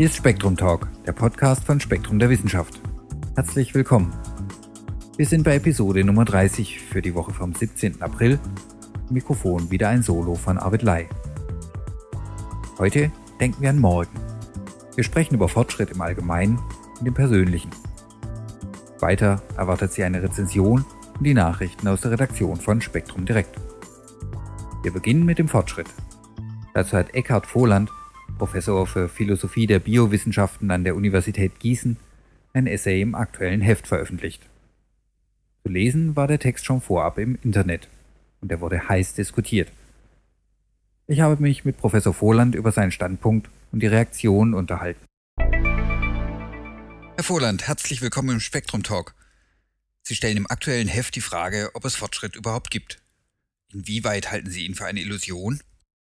Hier ist Spektrum Talk, der Podcast von Spektrum der Wissenschaft. Herzlich willkommen. Wir sind bei Episode Nummer 30 für die Woche vom 17. April. Mikrofon wieder ein Solo von Arvid Lai. Heute denken wir an morgen. Wir sprechen über Fortschritt im Allgemeinen und im Persönlichen. Weiter erwartet Sie eine Rezension und die Nachrichten aus der Redaktion von Spektrum Direkt. Wir beginnen mit dem Fortschritt. Dazu hat Eckhard Vohland Professor für Philosophie der Biowissenschaften an der Universität Gießen, ein Essay im aktuellen Heft veröffentlicht. Zu lesen war der Text schon vorab im Internet und er wurde heiß diskutiert. Ich habe mich mit Professor Vohland über seinen Standpunkt und die Reaktionen unterhalten. Herr Vohland, herzlich willkommen im Spektrum Talk. Sie stellen im aktuellen Heft die Frage, ob es Fortschritt überhaupt gibt. Inwieweit halten Sie ihn für eine Illusion?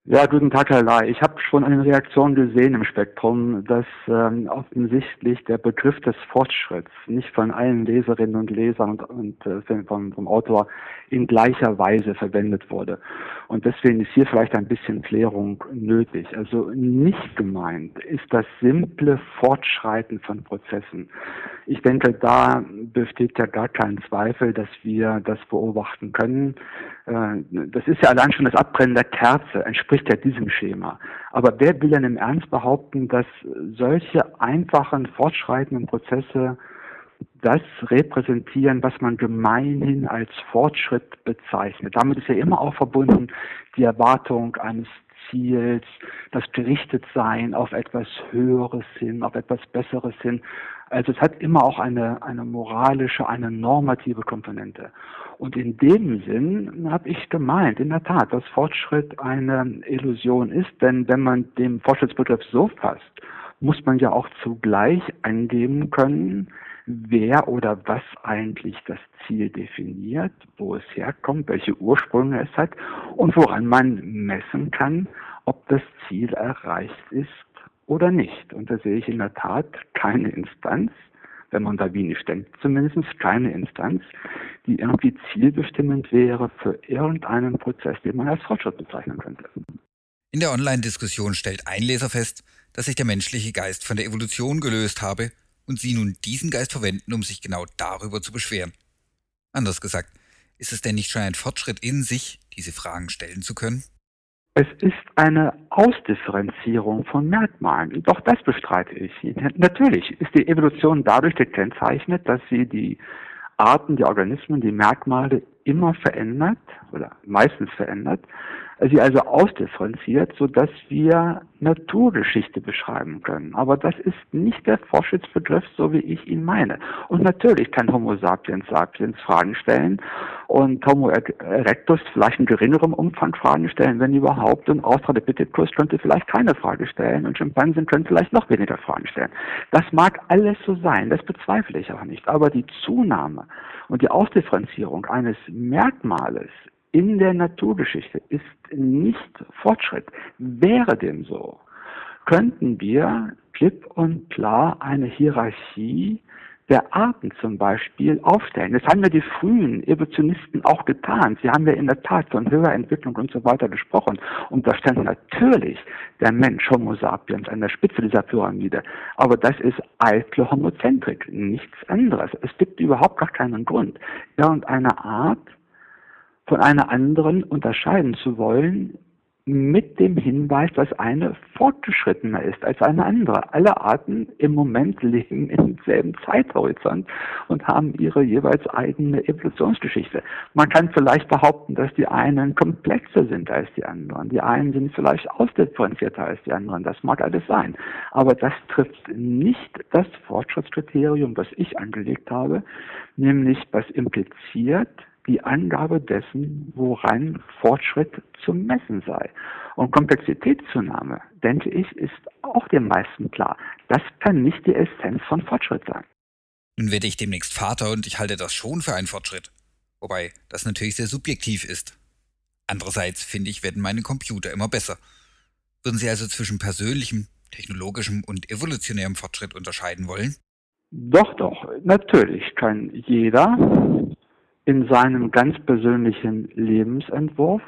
Ja, guten Tag, Herr Lai. Ich habe schon eine Reaktion gesehen im Spektrum, dass ähm, offensichtlich der Begriff des Fortschritts nicht von allen Leserinnen und Lesern und, und äh, vom, vom Autor in gleicher Weise verwendet wurde. Und deswegen ist hier vielleicht ein bisschen Klärung nötig. Also nicht gemeint ist das simple Fortschreiten von Prozessen. Ich denke, da besteht ja gar kein Zweifel, dass wir das beobachten können. Äh, das ist ja allein schon das Abbrennen der Kerze, entspricht entspricht ja diesem Schema. Aber wer will denn im Ernst behaupten, dass solche einfachen, fortschreitenden Prozesse das repräsentieren, was man gemeinhin als Fortschritt bezeichnet. Damit ist ja immer auch verbunden die Erwartung eines Ziels, das Gerichtetsein auf etwas Höheres hin, auf etwas Besseres hin. Also es hat immer auch eine, eine moralische, eine normative Komponente. Und in dem Sinn habe ich gemeint, in der Tat, dass Fortschritt eine Illusion ist, denn wenn man den Fortschrittsbegriff so fasst, muss man ja auch zugleich angeben können, wer oder was eigentlich das Ziel definiert, wo es herkommt, welche Ursprünge es hat und woran man messen kann, ob das Ziel erreicht ist oder nicht. Und da sehe ich in der Tat keine Instanz, wenn man da nicht denkt, zumindest keine Instanz, die irgendwie zielbestimmend wäre für irgendeinen Prozess, den man als Fortschritt bezeichnen könnte. In der Online-Diskussion stellt ein Leser fest, dass sich der menschliche Geist von der Evolution gelöst habe und sie nun diesen Geist verwenden, um sich genau darüber zu beschweren. Anders gesagt, ist es denn nicht schon ein Fortschritt in sich, diese Fragen stellen zu können? Es ist eine Ausdifferenzierung von Merkmalen. Doch das bestreite ich. Natürlich ist die Evolution dadurch gekennzeichnet, dass sie die Arten, die Organismen, die Merkmale immer verändert oder meistens verändert sie also ausdifferenziert, sodass wir Naturgeschichte beschreiben können. Aber das ist nicht der Fortschrittsbegriff, so wie ich ihn meine. Und natürlich kann Homo sapiens sapiens Fragen stellen und Homo erectus vielleicht in geringerem Umfang Fragen stellen, wenn überhaupt. Und Australopithecus könnte vielleicht keine Frage stellen und Schimpansen können vielleicht noch weniger Fragen stellen. Das mag alles so sein, das bezweifle ich auch nicht. Aber die Zunahme und die Ausdifferenzierung eines Merkmales in der Naturgeschichte ist nicht Fortschritt. Wäre dem so, könnten wir klipp und klar eine Hierarchie der Arten zum Beispiel aufstellen. Das haben ja die frühen Evolutionisten auch getan. Sie haben ja in der Tat von höherer Entwicklung und so weiter gesprochen. Und da stand natürlich der Mensch Homo sapiens an der Spitze dieser Pyramide. Aber das ist eitle Homozentrik, nichts anderes. Es gibt überhaupt gar keinen Grund, irgendeine Art von einer anderen unterscheiden zu wollen, mit dem Hinweis, dass eine fortgeschrittener ist als eine andere. Alle Arten im Moment leben im selben Zeithorizont und haben ihre jeweils eigene Evolutionsgeschichte. Man kann vielleicht behaupten, dass die einen komplexer sind als die anderen. Die einen sind vielleicht ausdifferenzierter als die anderen. Das mag alles sein. Aber das trifft nicht das Fortschrittskriterium, das ich angelegt habe, nämlich was impliziert, die Angabe dessen, woran Fortschritt zu messen sei. Und Komplexitätszunahme, denke ich, ist auch den meisten klar. Das kann nicht die Essenz von Fortschritt sein. Nun werde ich demnächst Vater und ich halte das schon für einen Fortschritt. Wobei das natürlich sehr subjektiv ist. Andererseits finde ich, werden meine Computer immer besser. Würden Sie also zwischen persönlichem, technologischem und evolutionärem Fortschritt unterscheiden wollen? Doch, doch. Natürlich kann jeder in seinem ganz persönlichen Lebensentwurf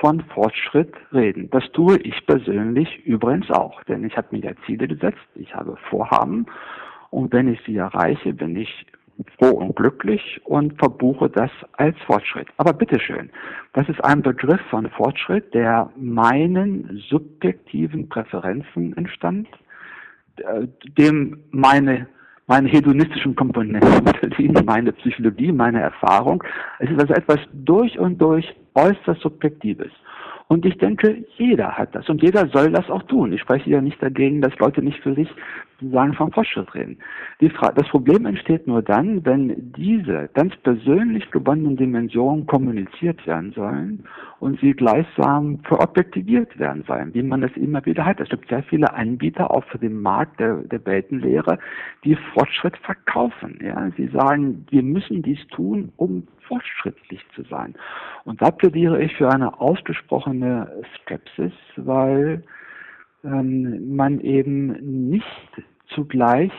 von Fortschritt reden. Das tue ich persönlich übrigens auch, denn ich habe mir ja Ziele gesetzt, ich habe Vorhaben und wenn ich sie erreiche, bin ich froh und glücklich und verbuche das als Fortschritt. Aber bitteschön, das ist ein Begriff von Fortschritt, der meinen subjektiven Präferenzen entstand, äh, dem meine meine hedonistischen Komponenten unterliegen, meine Psychologie, meine Erfahrung. Es ist also etwas durch und durch äußerst Subjektives. Und ich denke, jeder hat das und jeder soll das auch tun. Ich spreche ja nicht dagegen, dass Leute nicht für sich sozusagen vom Fortschritt reden. das Problem entsteht nur dann, wenn diese ganz persönlich gewonnenen Dimensionen kommuniziert werden sollen und sie gleichsam verobjektiviert werden sollen, wie man es immer wieder hat. Es gibt sehr viele Anbieter auch für den Markt der, der Weltenlehre, die Fortschritt verkaufen. Ja, sie sagen, wir müssen dies tun, um fortschrittlich zu sein. Und da plädiere ich für eine ausgesprochene Skepsis, weil ähm, man eben nicht zugleich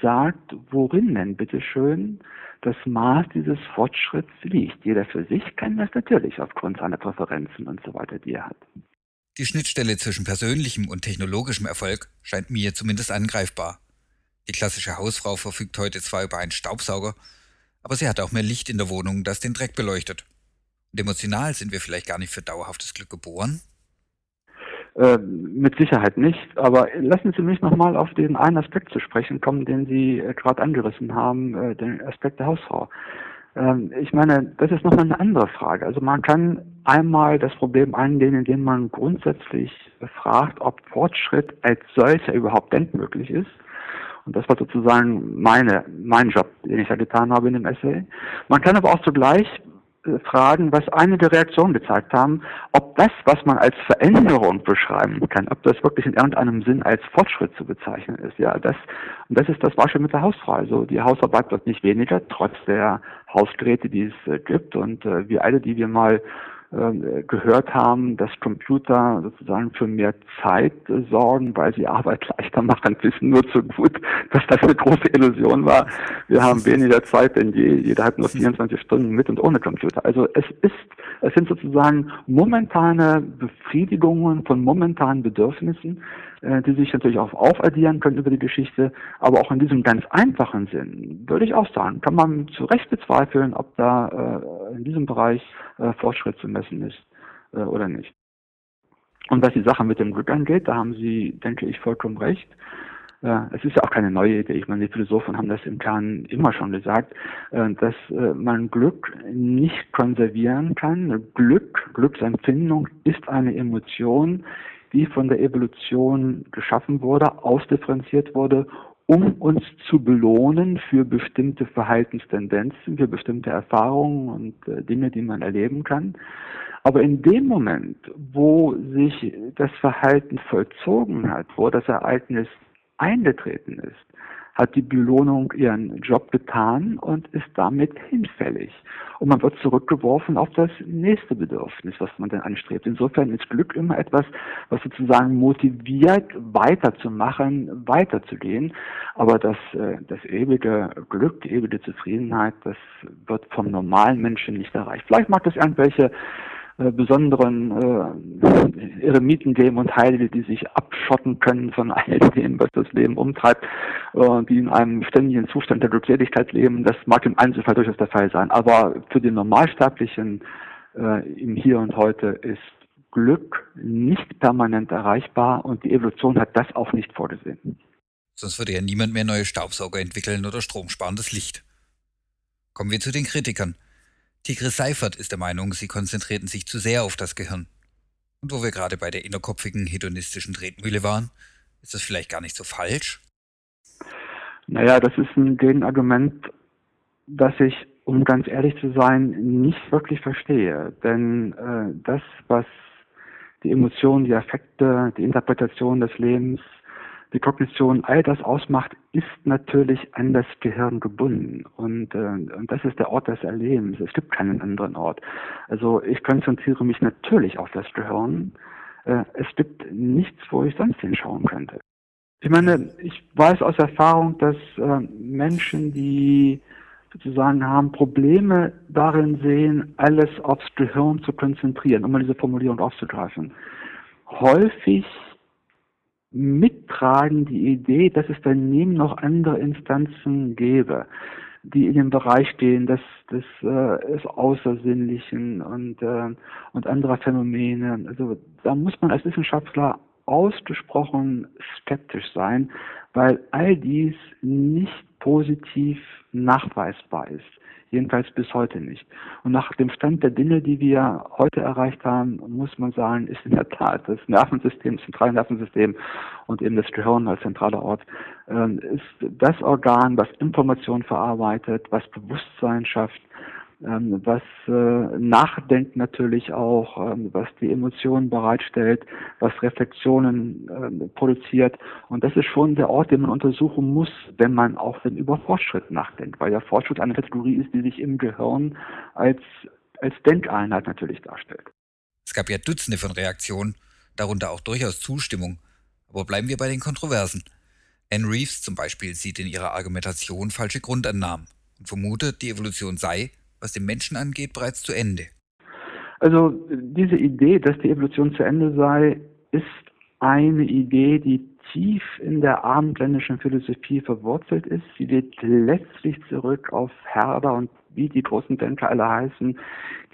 sagt, worin denn bitteschön das Maß dieses Fortschritts liegt. Jeder für sich kann das natürlich aufgrund seiner Präferenzen und so weiter, die er hat. Die Schnittstelle zwischen persönlichem und technologischem Erfolg scheint mir zumindest angreifbar. Die klassische Hausfrau verfügt heute zwar über einen Staubsauger, aber sie hat auch mehr Licht in der Wohnung, das den Dreck beleuchtet. Und emotional sind wir vielleicht gar nicht für dauerhaftes Glück geboren? Äh, mit Sicherheit nicht. Aber lassen Sie mich nochmal auf den einen Aspekt zu sprechen kommen, den Sie äh, gerade angerissen haben, äh, den Aspekt der Hausfrau. Ähm, ich meine, das ist nochmal eine andere Frage. Also man kann einmal das Problem angehen, indem man grundsätzlich fragt, ob Fortschritt als solcher überhaupt denkmöglich ist. Und das war sozusagen meine, mein Job, den ich ja getan habe in dem Essay. Man kann aber auch zugleich äh, fragen, was einige Reaktionen gezeigt haben, ob das, was man als Veränderung beschreiben kann, ob das wirklich in irgendeinem Sinn als Fortschritt zu bezeichnen ist. Ja, das, und das ist das Beispiel mit der Hausfrau. Also die Hausarbeit wird nicht weniger, trotz der Hausgeräte, die es äh, gibt. Und äh, wir alle, die wir mal gehört haben, dass Computer sozusagen für mehr Zeit sorgen, weil sie Arbeit leichter machen, wissen nur zu gut, dass das eine große Illusion war. Wir haben weniger Zeit denn je. Jeder hat nur 24 Stunden mit und ohne Computer. Also es ist, es sind sozusagen momentane Befriedigungen von momentanen Bedürfnissen, äh, die sich natürlich auch aufaddieren können über die Geschichte, aber auch in diesem ganz einfachen Sinn, würde ich auch sagen, kann man zu Recht bezweifeln, ob da äh, in diesem Bereich äh, Fortschritt zu messen ist äh, oder nicht. Und was die Sache mit dem Glück angeht, da haben Sie, denke ich, vollkommen recht. Äh, es ist ja auch keine neue Idee. Ich meine, die Philosophen haben das im Kern immer schon gesagt, äh, dass man Glück nicht konservieren kann. Glück, Glücksempfindung ist eine Emotion, die von der Evolution geschaffen wurde, ausdifferenziert wurde, um uns zu belohnen für bestimmte Verhaltenstendenzen, für bestimmte Erfahrungen und äh, Dinge, die man erleben kann. Aber in dem Moment, wo sich das Verhalten vollzogen hat, wo das Ereignis eingetreten ist, hat die Belohnung ihren Job getan und ist damit hinfällig. Und man wird zurückgeworfen auf das nächste Bedürfnis, was man dann anstrebt. Insofern ist Glück immer etwas, was sozusagen motiviert, weiterzumachen, weiterzugehen. Aber das, äh, das ewige Glück, die ewige Zufriedenheit, das wird vom normalen Menschen nicht erreicht. Vielleicht mag es irgendwelche äh, besonderen äh, Eremiten geben und Heilige, die sich abschotten können von all dem, was das Leben umtreibt, äh, die in einem ständigen Zustand der Glückseligkeit leben. Das mag im Einzelfall durchaus der Fall sein. Aber für den Normalsterblichen äh, im Hier und Heute ist Glück nicht permanent erreichbar und die Evolution hat das auch nicht vorgesehen. Sonst würde ja niemand mehr neue Staubsauger entwickeln oder stromsparendes Licht. Kommen wir zu den Kritikern. Tigris Seifert ist der Meinung, sie konzentrierten sich zu sehr auf das Gehirn. Und wo wir gerade bei der innerkopfigen hedonistischen Tretmühle waren, ist das vielleicht gar nicht so falsch? Naja, das ist ein Gegenargument, das ich, um ganz ehrlich zu sein, nicht wirklich verstehe. Denn äh, das, was die Emotionen, die Affekte, die Interpretation des Lebens die Kognition all das ausmacht, ist natürlich an das Gehirn gebunden. Und, äh, und das ist der Ort des Erlebens. Es gibt keinen anderen Ort. Also ich konzentriere mich natürlich auf das Gehirn. Äh, es gibt nichts, wo ich sonst hinschauen könnte. Ich meine, ich weiß aus Erfahrung, dass äh, Menschen, die sozusagen haben Probleme darin sehen, alles aufs Gehirn zu konzentrieren, um mal diese Formulierung aufzugreifen. Häufig mittragen die Idee, dass es daneben noch andere Instanzen gäbe, die in dem Bereich stehen des, des, äh, des Außersinnlichen und, äh, und anderer Phänomene. Also da muss man als Wissenschaftler ausgesprochen skeptisch sein, weil all dies nicht positiv nachweisbar ist. Jedenfalls bis heute nicht. Und nach dem Stand der Dinge, die wir heute erreicht haben, muss man sagen, ist in der Tat das Nervensystem, das zentrale Nervensystem und eben das Gehirn als zentraler Ort, äh, ist das Organ, was Informationen verarbeitet, was Bewusstsein schafft, ähm, was äh, Nachdenken natürlich auch, ähm, was die Emotionen bereitstellt, was Reflexionen äh, produziert. Und das ist schon der Ort, den man untersuchen muss, wenn man auch wenn über Fortschritt nachdenkt, weil ja Fortschritt eine Kategorie ist, die sich im Gehirn als, als Denkeinheit natürlich darstellt. Es gab ja Dutzende von Reaktionen, darunter auch durchaus Zustimmung. Aber bleiben wir bei den Kontroversen. Anne Reeves zum Beispiel sieht in ihrer Argumentation falsche Grundannahmen und vermutet, die Evolution sei, was den Menschen angeht, bereits zu Ende. Also diese Idee, dass die Evolution zu Ende sei, ist eine Idee, die tief in der abendländischen Philosophie verwurzelt ist. Sie geht letztlich zurück auf Herder und wie die großen Denker alle heißen,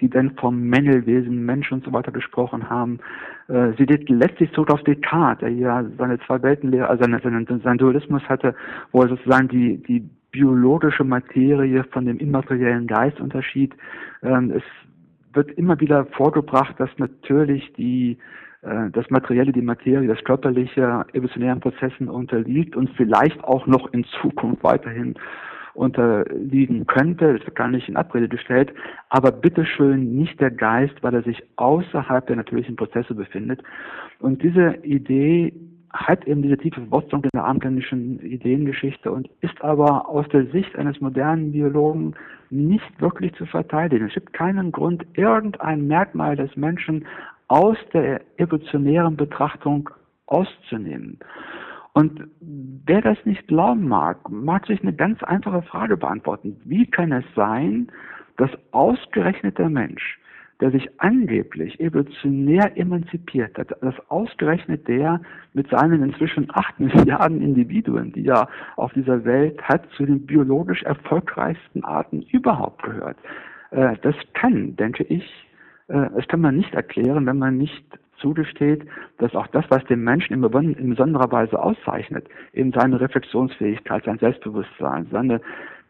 die dann vom Mängelwesen, Mensch und so weiter gesprochen haben. Äh, sie geht letztlich zurück auf Descartes, der ja seine zwei Weltenlehre, also seinen, seinen, Dualismus hatte, wo er sozusagen die, die biologische Materie von dem immateriellen Geist unterschied. Ähm, es wird immer wieder vorgebracht, dass natürlich die äh, das Materielle, die Materie, das Körperliche evolutionären Prozessen unterliegt und vielleicht auch noch in Zukunft weiterhin unterliegen könnte. Das wird gar nicht in Abrede gestellt. Aber bitteschön nicht der Geist, weil er sich außerhalb der natürlichen Prozesse befindet. Und diese Idee hat eben diese tiefe Verwurzelung in der abendländischen Ideengeschichte und ist aber aus der Sicht eines modernen Biologen nicht wirklich zu verteidigen. Es gibt keinen Grund, irgendein Merkmal des Menschen aus der evolutionären Betrachtung auszunehmen. Und wer das nicht glauben mag, mag sich eine ganz einfache Frage beantworten. Wie kann es sein, dass ausgerechnet der Mensch der sich angeblich evolutionär emanzipiert hat, dass ausgerechnet der mit seinen inzwischen acht Milliarden Individuen, die er auf dieser Welt hat, zu den biologisch erfolgreichsten Arten überhaupt gehört. Äh, das kann, denke ich, äh, das kann man nicht erklären, wenn man nicht zugesteht, dass auch das, was den Menschen in, in besonderer Weise auszeichnet, eben seine Reflexionsfähigkeit, sein Selbstbewusstsein, seine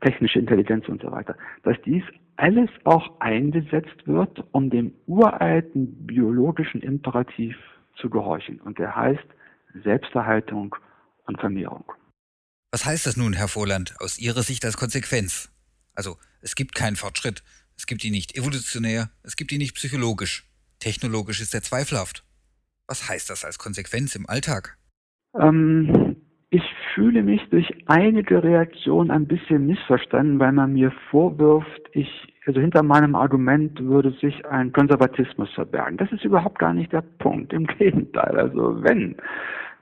technische Intelligenz und so weiter, dass dies alles auch eingesetzt wird, um dem uralten biologischen Imperativ zu gehorchen. Und der heißt Selbsterhaltung und Vermehrung. Was heißt das nun, Herr Vorland, aus Ihrer Sicht als Konsequenz? Also, es gibt keinen Fortschritt, es gibt ihn nicht evolutionär, es gibt ihn nicht psychologisch. Technologisch ist er zweifelhaft. Was heißt das als Konsequenz im Alltag? Ähm, fühle mich durch einige Reaktionen ein bisschen missverstanden, weil man mir vorwirft, ich, also hinter meinem Argument würde sich ein Konservatismus verbergen. Das ist überhaupt gar nicht der Punkt. Im Gegenteil. Also wenn,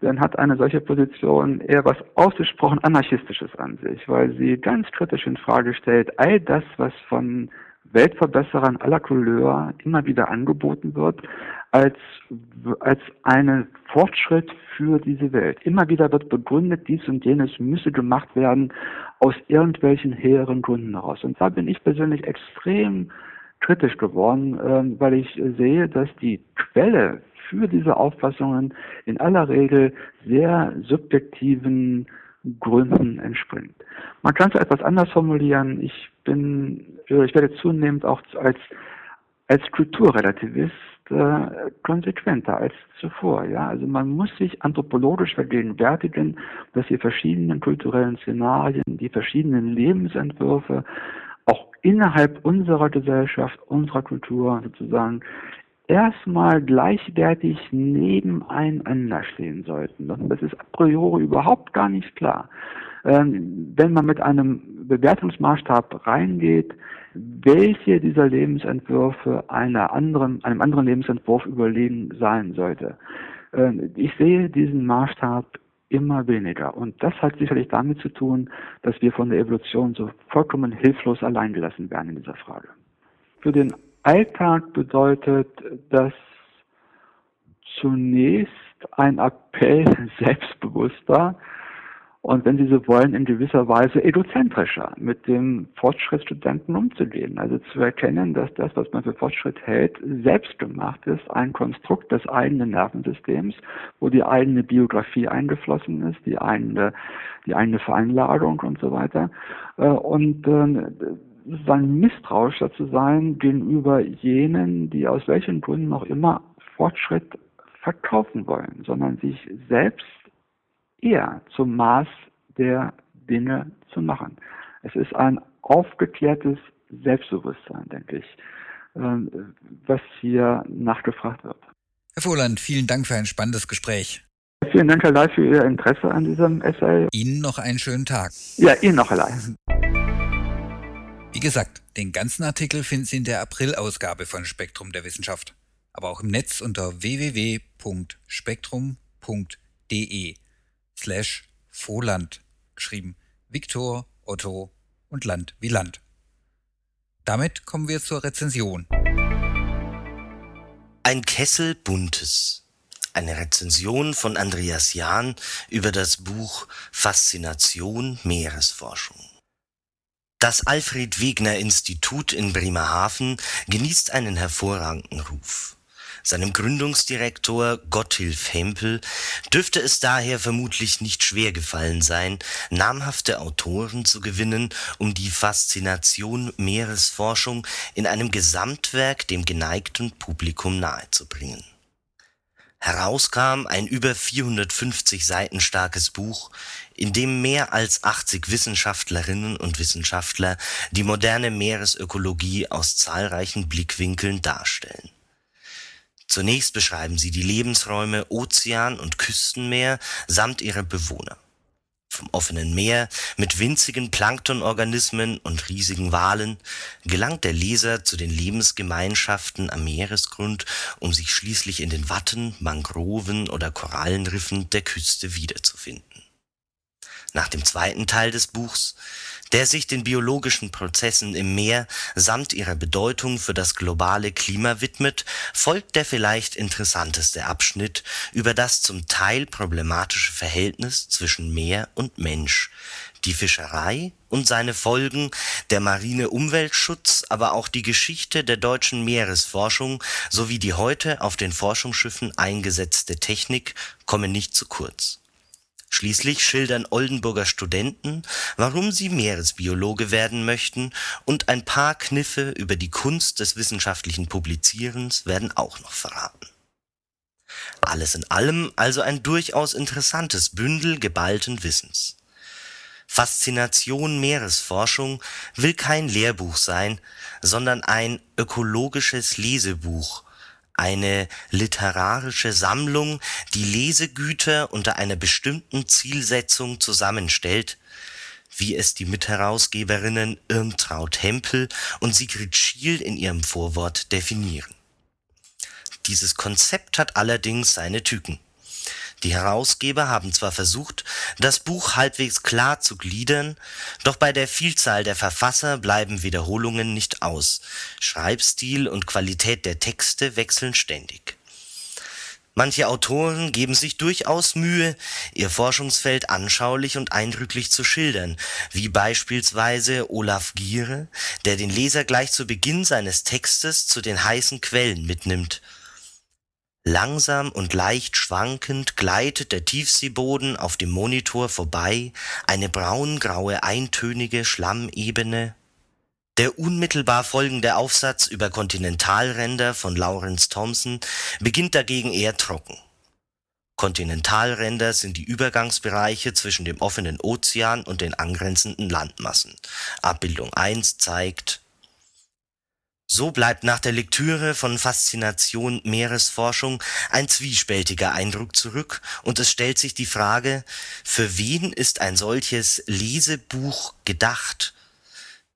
dann hat eine solche Position eher was ausgesprochen Anarchistisches an sich, weil sie ganz kritisch in Frage stellt, all das, was von Weltverbesserern aller Couleur immer wieder angeboten wird, als, als einen Fortschritt für diese Welt. Immer wieder wird begründet, dies und jenes müsse gemacht werden aus irgendwelchen hehren Gründen heraus. Und da bin ich persönlich extrem kritisch geworden, äh, weil ich sehe, dass die Quelle für diese Auffassungen in aller Regel sehr subjektiven Gründen entspringt. Man kann es etwas anders formulieren. Ich bin, ich werde zunehmend auch als als Kulturrelativist äh, konsequenter als zuvor. Ja, also man muss sich anthropologisch vergegenwärtigen, dass die verschiedenen kulturellen Szenarien, die verschiedenen Lebensentwürfe auch innerhalb unserer Gesellschaft, unserer Kultur sozusagen erstmal gleichwertig nebeneinander stehen sollten. Das ist a priori überhaupt gar nicht klar. Ähm, wenn man mit einem Bewertungsmaßstab reingeht, welche dieser Lebensentwürfe einer anderen, einem anderen Lebensentwurf überlegen sein sollte. Ähm, ich sehe diesen Maßstab immer weniger. Und das hat sicherlich damit zu tun, dass wir von der Evolution so vollkommen hilflos allein gelassen werden in dieser Frage. Für den Alltag bedeutet das zunächst ein Appell selbstbewusster und wenn Sie so wollen, in gewisser Weise egozentrischer mit dem Fortschrittsstudenten umzugehen. Also zu erkennen, dass das, was man für Fortschritt hält, selbst gemacht ist, ein Konstrukt des eigenen Nervensystems, wo die eigene Biografie eingeflossen ist, die eigene, die eigene Veranlagung und so weiter. Äh, und äh, sozusagen misstrauischer zu sein gegenüber jenen, die aus welchen Gründen auch immer Fortschritt verkaufen wollen, sondern sich selbst eher zum Maß der Dinge zu machen. Es ist ein aufgeklärtes Selbstbewusstsein, denke ich, ähm, was hier nachgefragt wird. Herr Voland, vielen Dank für ein spannendes Gespräch. Vielen Dank, Herr Leif, für Ihr Interesse an diesem Essay. Ihnen noch einen schönen Tag. Ja, Ihnen noch, Herr Leif. Wie gesagt, den ganzen Artikel finden Sie in der April-Ausgabe von Spektrum der Wissenschaft, aber auch im Netz unter www.spektrum.de slash Voland, geschrieben Viktor, Otto und Land wie Land. Damit kommen wir zur Rezension. Ein Kessel Buntes. Eine Rezension von Andreas Jahn über das Buch Faszination Meeresforschung. Das Alfred Wegener Institut in Bremerhaven genießt einen hervorragenden Ruf. Seinem Gründungsdirektor Gotthilf Hempel dürfte es daher vermutlich nicht schwer gefallen sein, namhafte Autoren zu gewinnen, um die Faszination Meeresforschung in einem Gesamtwerk dem geneigten Publikum nahezubringen. Herauskam ein über 450 Seiten starkes Buch, in dem mehr als 80 Wissenschaftlerinnen und Wissenschaftler die moderne Meeresökologie aus zahlreichen Blickwinkeln darstellen Zunächst beschreiben sie die Lebensräume Ozean und Küstenmeer samt ihrer Bewohner. Vom offenen Meer mit winzigen Planktonorganismen und riesigen Walen gelangt der Leser zu den Lebensgemeinschaften am Meeresgrund, um sich schließlich in den Watten, Mangroven oder Korallenriffen der Küste wiederzufinden. Nach dem zweiten Teil des Buchs der sich den biologischen Prozessen im Meer samt ihrer Bedeutung für das globale Klima widmet, folgt der vielleicht interessanteste Abschnitt über das zum Teil problematische Verhältnis zwischen Meer und Mensch, die Fischerei und seine Folgen, der marine Umweltschutz, aber auch die Geschichte der deutschen Meeresforschung sowie die heute auf den Forschungsschiffen eingesetzte Technik kommen nicht zu kurz Schließlich schildern Oldenburger Studenten, warum sie Meeresbiologe werden möchten, und ein paar Kniffe über die Kunst des wissenschaftlichen Publizierens werden auch noch verraten. Alles in allem also ein durchaus interessantes Bündel geballten Wissens. Faszination Meeresforschung will kein Lehrbuch sein, sondern ein ökologisches Lesebuch eine literarische Sammlung, die Lesegüter unter einer bestimmten Zielsetzung zusammenstellt, wie es die Mitherausgeberinnen Irmtraut Hempel und Sigrid Schiel in ihrem Vorwort definieren. Dieses Konzept hat allerdings seine Tücken die Herausgeber haben zwar versucht, das Buch halbwegs klar zu gliedern, doch bei der Vielzahl der Verfasser bleiben Wiederholungen nicht aus, Schreibstil und Qualität der Texte wechseln ständig. Manche Autoren geben sich durchaus Mühe, ihr Forschungsfeld anschaulich und eindrücklich zu schildern, wie beispielsweise Olaf Giere, der den Leser gleich zu Beginn seines Textes zu den heißen Quellen mitnimmt Langsam und leicht schwankend gleitet der Tiefseeboden auf dem Monitor vorbei, eine braungraue eintönige Schlammebene. Der unmittelbar folgende Aufsatz über Kontinentalränder von Lawrence Thompson beginnt dagegen eher trocken. Kontinentalränder sind die Übergangsbereiche zwischen dem offenen Ozean und den angrenzenden Landmassen. Abbildung 1 zeigt so bleibt nach der Lektüre von Faszination Meeresforschung ein zwiespältiger Eindruck zurück und es stellt sich die Frage, für wen ist ein solches Lesebuch gedacht?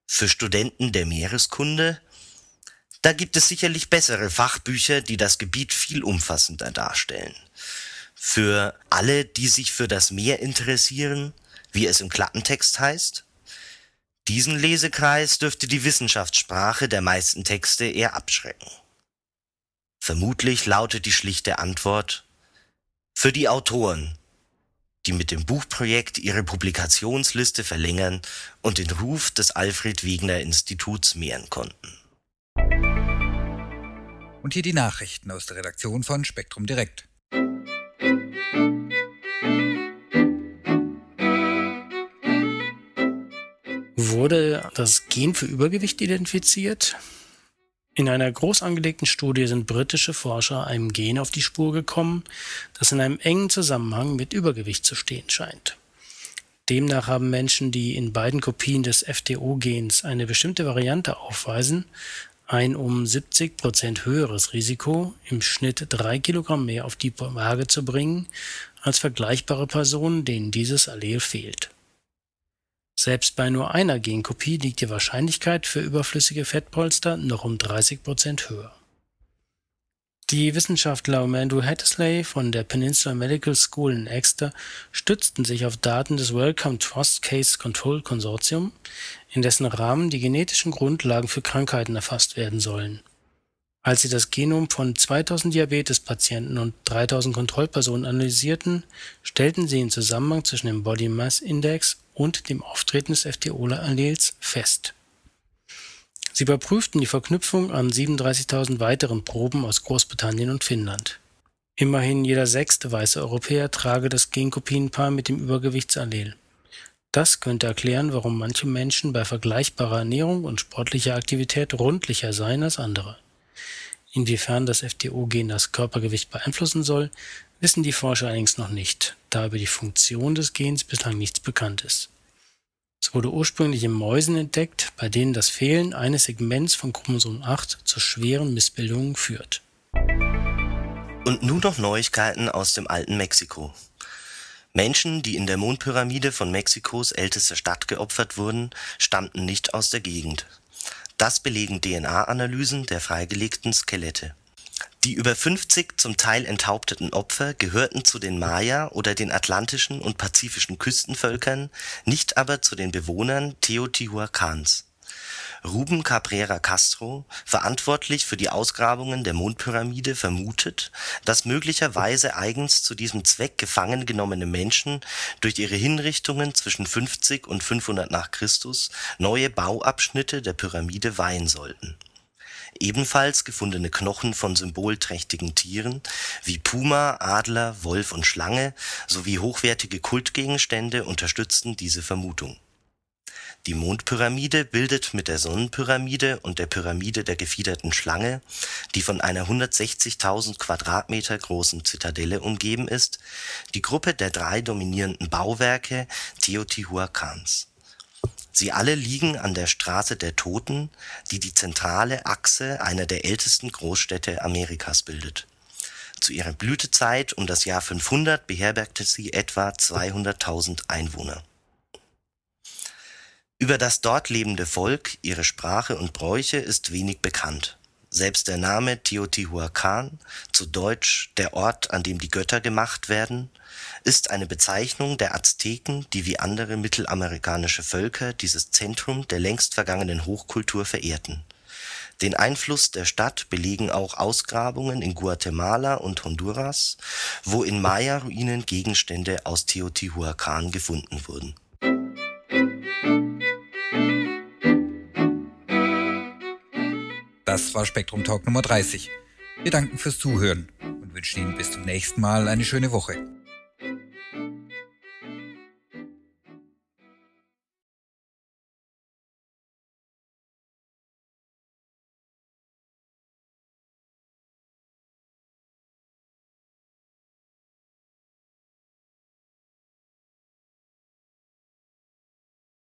Für Studenten der Meereskunde? Da gibt es sicherlich bessere Fachbücher, die das Gebiet viel umfassender darstellen. Für alle, die sich für das Meer interessieren, wie es im Klappentext heißt? Diesen Lesekreis dürfte die Wissenschaftssprache der meisten Texte eher abschrecken. Vermutlich lautet die schlichte Antwort für die Autoren, die mit dem Buchprojekt ihre Publikationsliste verlängern und den Ruf des Alfred Wegener Instituts mehren konnten. Und hier die Nachrichten aus der Redaktion von Spektrum Direkt. Wurde das Gen für Übergewicht identifiziert? In einer groß angelegten Studie sind britische Forscher einem Gen auf die Spur gekommen, das in einem engen Zusammenhang mit Übergewicht zu stehen scheint. Demnach haben Menschen, die in beiden Kopien des FTO-Gens eine bestimmte Variante aufweisen, ein um 70 Prozent höheres Risiko, im Schnitt drei Kilogramm mehr auf die Waage zu bringen, als vergleichbare Personen, denen dieses Allel fehlt. Selbst bei nur einer Genkopie liegt die Wahrscheinlichkeit für überflüssige Fettpolster noch um 30 Prozent höher. Die Wissenschaftler Andrew Hattersley von der Peninsula Medical School in Exeter stützten sich auf Daten des Wellcome Trust Case Control Consortium, in dessen Rahmen die genetischen Grundlagen für Krankheiten erfasst werden sollen. Als sie das Genom von 2000 Diabetespatienten und 3000 Kontrollpersonen analysierten, stellten sie den Zusammenhang zwischen dem Body Mass Index und dem Auftreten des FTO-Allels fest. Sie überprüften die Verknüpfung an 37.000 weiteren Proben aus Großbritannien und Finnland. Immerhin jeder sechste weiße Europäer trage das Genkopienpaar mit dem Übergewichtsallel. Das könnte erklären, warum manche Menschen bei vergleichbarer Ernährung und sportlicher Aktivität rundlicher seien als andere. Inwiefern das FTO-Gen das Körpergewicht beeinflussen soll, wissen die Forscher allerdings noch nicht, da über die Funktion des Gens bislang nichts bekannt ist. Es wurde ursprünglich in Mäusen entdeckt, bei denen das Fehlen eines Segments von Chromosom 8 zu schweren Missbildungen führt. Und nun noch Neuigkeiten aus dem alten Mexiko. Menschen, die in der Mondpyramide von Mexikos ältester Stadt geopfert wurden, stammten nicht aus der Gegend. Das belegen DNA-Analysen der freigelegten Skelette die über 50 zum Teil enthaupteten Opfer gehörten zu den Maya oder den atlantischen und pazifischen Küstenvölkern, nicht aber zu den Bewohnern Teotihuacans. Ruben Cabrera Castro, verantwortlich für die Ausgrabungen der Mondpyramide, vermutet, dass möglicherweise eigens zu diesem Zweck gefangen genommene Menschen durch ihre Hinrichtungen zwischen 50 und 500 nach Christus neue Bauabschnitte der Pyramide weihen sollten Ebenfalls gefundene Knochen von symbolträchtigen Tieren wie Puma, Adler, Wolf und Schlange sowie hochwertige Kultgegenstände unterstützten diese Vermutung. Die Mondpyramide bildet mit der Sonnenpyramide und der Pyramide der gefiederten Schlange, die von einer 160.000 Quadratmeter großen Zitadelle umgeben ist, die Gruppe der drei dominierenden Bauwerke Teotihuacans Sie alle liegen an der Straße der Toten, die die zentrale Achse einer der ältesten Großstädte Amerikas bildet. Zu ihrer Blütezeit um das Jahr 500 beherbergte sie etwa 200.000 Einwohner. Über das dort lebende Volk, ihre Sprache und Bräuche ist wenig bekannt. Selbst der Name Teotihuacan, zu Deutsch der Ort, an dem die Götter gemacht werden, ist eine Bezeichnung der Azteken, die wie andere mittelamerikanische Völker dieses Zentrum der längst vergangenen Hochkultur verehrten. Den Einfluss der Stadt belegen auch Ausgrabungen in Guatemala und Honduras, wo in Maya-Ruinen Gegenstände aus Teotihuacan gefunden wurden. Das war Spektrum Talk Nummer 30. Wir danken fürs Zuhören und wünschen Ihnen bis zum nächsten Mal eine schöne Woche.